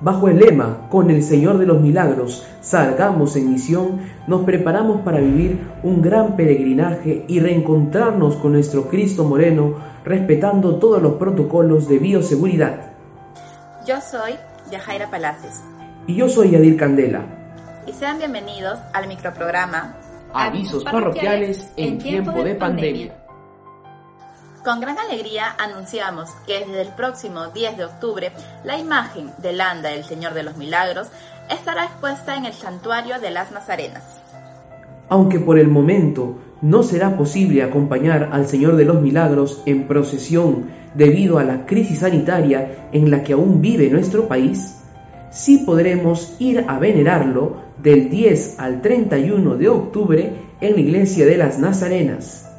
Bajo el lema, con el Señor de los Milagros, salgamos en misión, nos preparamos para vivir un gran peregrinaje y reencontrarnos con nuestro Cristo Moreno, respetando todos los protocolos de bioseguridad. Yo soy Yajaira Palacios. Y yo soy Yadir Candela. Y sean bienvenidos al microprograma Avisos parroquiales en tiempo de pandemia. Con gran alegría anunciamos que desde el próximo 10 de octubre la imagen del anda del Señor de los Milagros estará expuesta en el santuario de las Nazarenas. Aunque por el momento no será posible acompañar al Señor de los Milagros en procesión debido a la crisis sanitaria en la que aún vive nuestro país, sí podremos ir a venerarlo del 10 al 31 de octubre en la iglesia de las Nazarenas.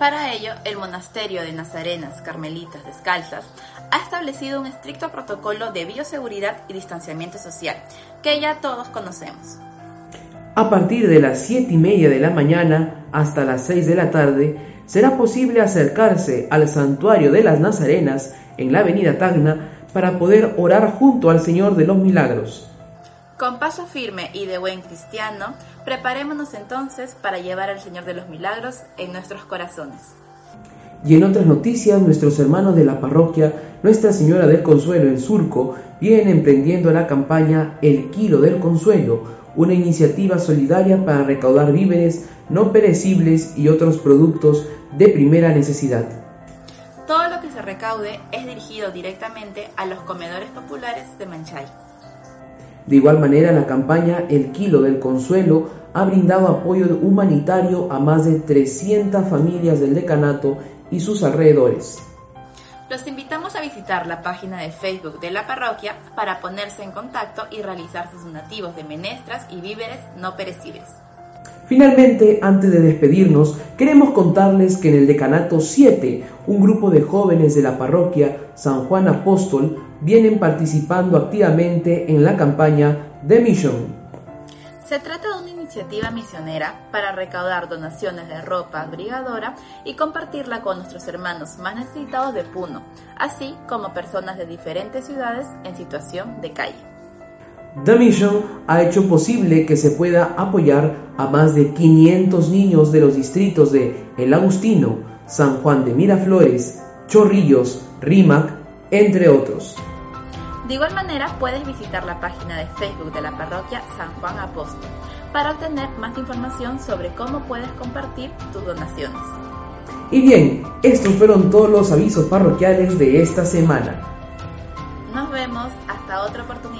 Para ello, el monasterio de Nazarenas Carmelitas Descalzas ha establecido un estricto protocolo de bioseguridad y distanciamiento social, que ya todos conocemos. A partir de las 7 y media de la mañana hasta las 6 de la tarde, será posible acercarse al santuario de las Nazarenas en la avenida Tacna para poder orar junto al Señor de los Milagros. Con paso firme y de buen cristiano, preparémonos entonces para llevar al Señor de los Milagros en nuestros corazones. Y en otras noticias, nuestros hermanos de la parroquia Nuestra Señora del Consuelo en Surco vienen emprendiendo la campaña El Kilo del Consuelo, una iniciativa solidaria para recaudar víveres no perecibles y otros productos de primera necesidad. Todo lo que se recaude es dirigido directamente a los comedores populares de Manchay. De igual manera, la campaña El Kilo del Consuelo ha brindado apoyo humanitario a más de 300 familias del decanato y sus alrededores. Los invitamos a visitar la página de Facebook de la parroquia para ponerse en contacto y realizar sus donativos de menestras y víveres no perecibles. Finalmente, antes de despedirnos, queremos contarles que en el Decanato 7, un grupo de jóvenes de la parroquia San Juan Apóstol vienen participando activamente en la campaña The Mission. Se trata de una iniciativa misionera para recaudar donaciones de ropa brigadora y compartirla con nuestros hermanos más necesitados de Puno, así como personas de diferentes ciudades en situación de calle. The Mission ha hecho posible que se pueda apoyar a más de 500 niños de los distritos de El Agustino, San Juan de Miraflores, Chorrillos, Rímac, entre otros. De igual manera, puedes visitar la página de Facebook de la parroquia San Juan Apóstol para obtener más información sobre cómo puedes compartir tus donaciones. Y bien, estos fueron todos los avisos parroquiales de esta semana. Nos vemos hasta otra oportunidad.